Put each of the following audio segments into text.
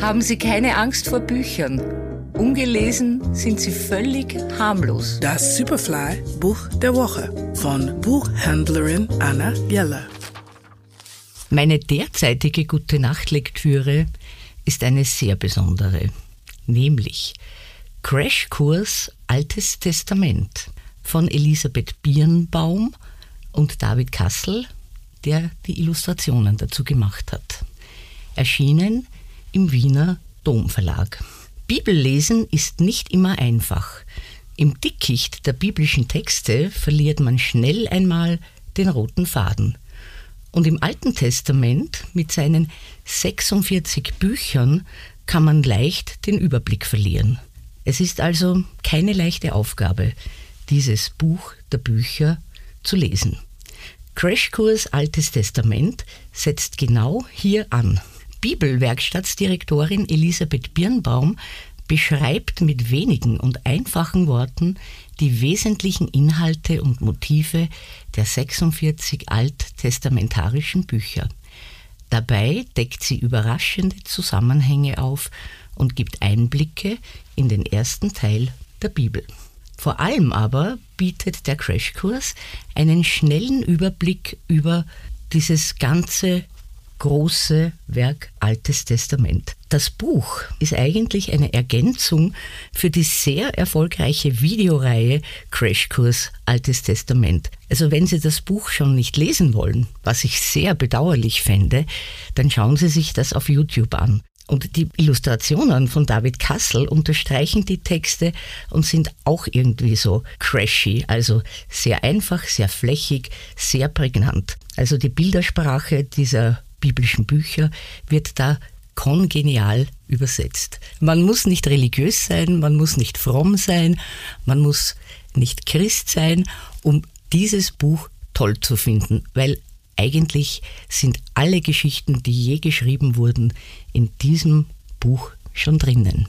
haben Sie keine Angst vor Büchern. Ungelesen sind sie völlig harmlos. Das Superfly Buch der Woche von Buchhändlerin Anna Jeller. Meine derzeitige Gute Nacht Lektüre ist eine sehr besondere, nämlich Crashkurs Altes Testament von Elisabeth Birnbaum und David Kassel, der die Illustrationen dazu gemacht hat. Erschienen im Wiener Domverlag. Bibellesen ist nicht immer einfach. Im Dickicht der biblischen Texte verliert man schnell einmal den roten Faden. Und im Alten Testament mit seinen 46 Büchern kann man leicht den Überblick verlieren. Es ist also keine leichte Aufgabe, dieses Buch der Bücher zu lesen. Crashkurs Altes Testament setzt genau hier an. Bibelwerkstattsdirektorin Elisabeth Birnbaum beschreibt mit wenigen und einfachen Worten die wesentlichen Inhalte und Motive der 46 alttestamentarischen Bücher. Dabei deckt sie überraschende Zusammenhänge auf und gibt Einblicke in den ersten Teil der Bibel. Vor allem aber bietet der Crashkurs einen schnellen Überblick über dieses ganze große Werk Altes Testament. Das Buch ist eigentlich eine Ergänzung für die sehr erfolgreiche Videoreihe Crashkurs Altes Testament. Also wenn Sie das Buch schon nicht lesen wollen, was ich sehr bedauerlich fände, dann schauen Sie sich das auf YouTube an. Und die Illustrationen von David Kassel unterstreichen die Texte und sind auch irgendwie so crashy, also sehr einfach, sehr flächig, sehr prägnant. Also die Bildersprache dieser biblischen Bücher wird da kongenial übersetzt. Man muss nicht religiös sein, man muss nicht fromm sein, man muss nicht Christ sein, um dieses Buch toll zu finden, weil eigentlich sind alle Geschichten, die je geschrieben wurden, in diesem Buch schon drinnen.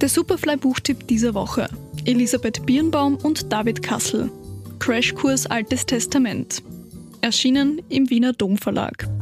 Der Superfly-Buchtipp dieser Woche. Elisabeth Birnbaum und David Kassel. Crashkurs Altes Testament. Erschienen im Wiener Domverlag.